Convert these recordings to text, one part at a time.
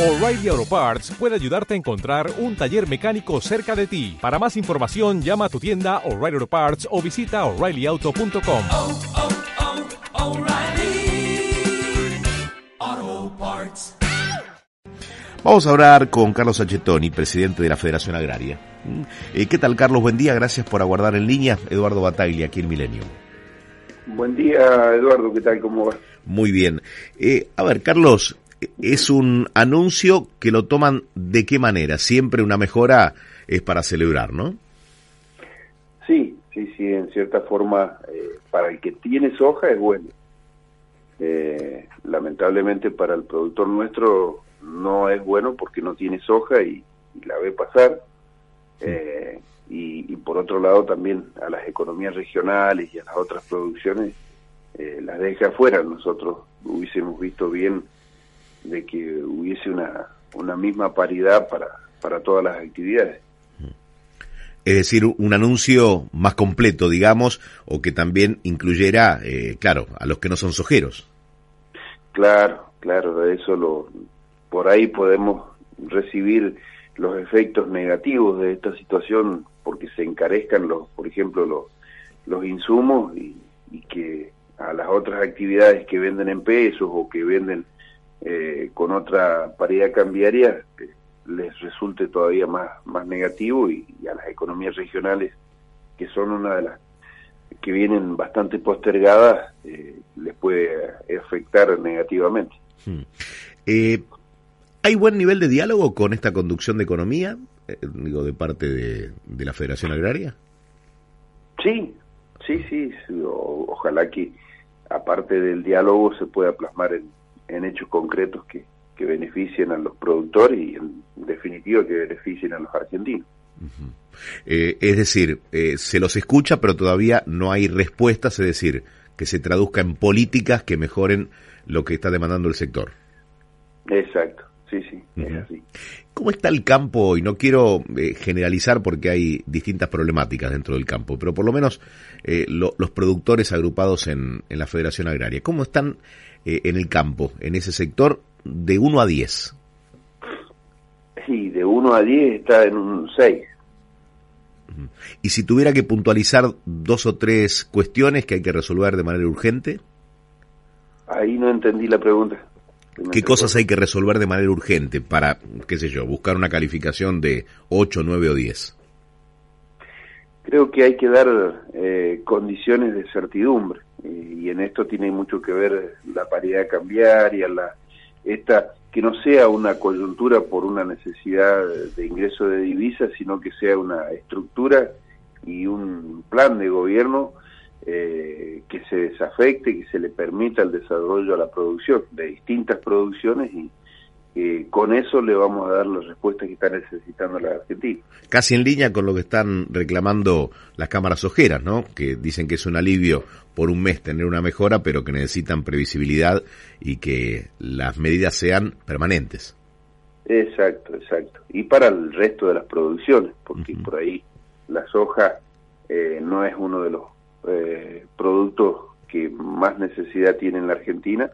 O'Reilly Auto Parts puede ayudarte a encontrar un taller mecánico cerca de ti. Para más información, llama a tu tienda O'Reilly Auto Parts o visita oreillyauto.com. oh, oh, Parts. Vamos a hablar con Carlos Achetoni, presidente de la Federación Agraria. Eh, ¿Qué tal, Carlos? Buen día, gracias por aguardar en línea. Eduardo Bataglia, aquí en Milenio. Buen día, Eduardo, ¿qué tal? ¿Cómo va? Muy bien. Eh, a ver, Carlos, es un anuncio que lo toman de qué manera. Siempre una mejora es para celebrar, ¿no? Sí, sí, sí, en cierta forma, eh, para el que tiene soja es bueno. Eh, lamentablemente para el productor nuestro no es bueno porque no tiene soja y, y la ve pasar. Eh, y, y, por otro lado también a las economías regionales y a las otras producciones eh, las deja afuera. Nosotros hubiésemos visto bien de que hubiese una, una misma paridad para, para todas las actividades. Es decir, un anuncio más completo, digamos, o que también incluyera, eh, claro, a los que no son sojeros. Claro, claro, de eso lo, por ahí podemos recibir los efectos negativos de esta situación porque se encarezcan los, por ejemplo, los, los insumos y, y que a las otras actividades que venden en pesos o que venden eh, con otra paridad cambiaria eh, les resulte todavía más, más negativo y, y, a las economías regionales que son una de las que vienen bastante postergadas eh, les puede afectar negativamente. Hmm. Eh, ¿Hay buen nivel de diálogo con esta conducción de economía, eh, digo, de parte de, de, la Federación Agraria? Sí, sí, sí, o, ojalá que aparte del diálogo se pueda plasmar en, en hechos concretos que, que beneficien a los productores y en definitiva que beneficien a los argentinos. Uh -huh. eh, es decir, eh, se los escucha pero todavía no hay respuestas, es decir, que se traduzca en políticas que mejoren lo que está demandando el sector. Exacto, sí, sí, uh -huh. es así. ¿Cómo está el campo? Y no quiero eh, generalizar porque hay distintas problemáticas dentro del campo, pero por lo menos lo, los productores agrupados en, en, la Federación Agraria, ¿cómo están eh, en el campo, en ese sector, de 1 a 10? Sí, de 1 a 10 está en un 6. Y si tuviera que puntualizar dos o tres cuestiones que hay que resolver de manera urgente. Ahí no entendí la pregunta. ¿Qué cosas hay que resolver de manera urgente para, qué sé yo, buscar una calificación de 8, 9 o 10? Creo que hay que dar eh, condiciones de certidumbre y, en esto tiene mucho que ver la paridad cambiaria, la esta que no sea una coyuntura por una necesidad de ingreso de divisas, sino que sea una estructura y un plan de gobierno eh, que se desafecte, que se le permita el desarrollo a la producción de distintas producciones y eh, con eso le vamos a dar las respuestas que está necesitando la Argentina. Casi en línea con lo que están reclamando las cámaras ojeras, ¿no? Que dicen que es un alivio por un mes tener una mejora, pero que necesitan previsibilidad y que las medidas sean permanentes. Exacto, exacto. Y para el resto de las producciones, porque uh -huh. por ahí la soja eh, no es uno de los eh, productos que más necesidad tiene en la Argentina,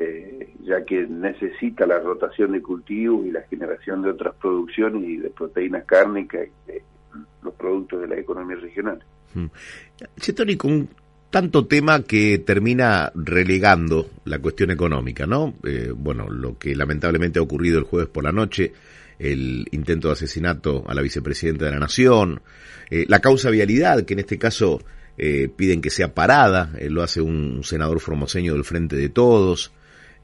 eh, ya que necesita la rotación de cultivos y la generación de otras producciones y de proteínas cárnicas y de los productos de la economía regional. Hmm. Chetoni, con tanto tema que termina relegando la cuestión económica, ¿no? Eh, bueno, lo que lamentablemente ha ocurrido el jueves por la noche, el intento de asesinato a la vicepresidenta de la Nación, eh, la causa vialidad, que en este caso eh, piden que sea parada, eh, lo hace un senador formoseño del Frente de Todos,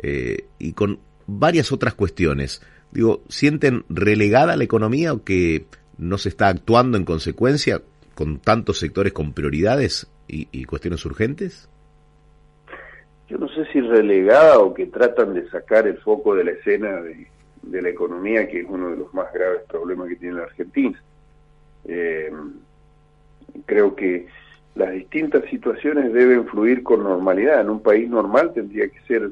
eh, y con varias otras cuestiones. Digo, ¿sienten relegada la economía o que no se está actuando en consecuencia con tantos sectores con prioridades y, cuestiones urgentes? Yo no sé si relegada o que tratan de sacar el foco de la escena de, de la economía, que es uno de los más graves problemas que tiene la Argentina. Eh, creo que las distintas situaciones deben fluir con normalidad. En un país normal tendría que ser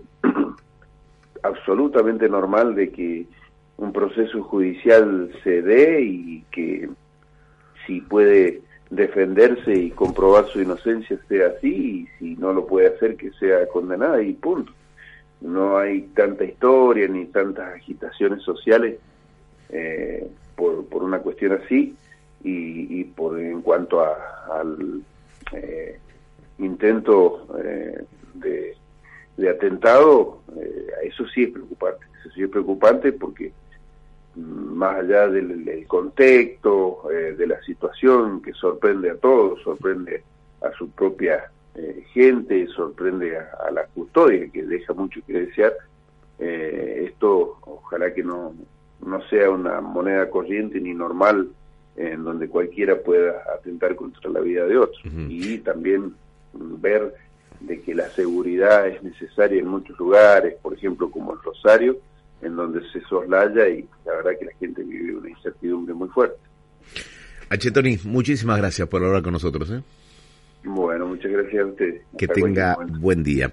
absolutamente normal de que un proceso judicial se dé y que si puede defenderse y comprobar su inocencia sea así y si no lo puede hacer que sea condenada y punto. no hay tanta historia ni tantas agitaciones sociales eh, por, por una cuestión así y, y por en cuanto a, al eh, intento eh, de, de, atentado, eh, eso sí es preocupante, eso sí es preocupante porque mm, más allá del, del contexto, eh, de la situación que sorprende a todos, sorprende a su propia eh, gente, sorprende a, a, la custodia, que deja mucho que desear, eh, esto ojalá que no, no sea una moneda corriente ni normal en donde cualquiera pueda atentar contra la vida de otro. Uh -huh. Y también ver de que la seguridad es necesaria en muchos lugares, por ejemplo como el Rosario, en donde se soslaya y la verdad que la gente vive una incertidumbre muy fuerte. H. Tony, muchísimas gracias por hablar con nosotros. ¿eh? Bueno, muchas gracias a ustedes. Que Hasta tenga buen día.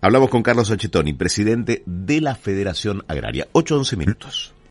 Hablamos con Carlos H. Tony, presidente de la Federación Agraria. 8-11 minutos.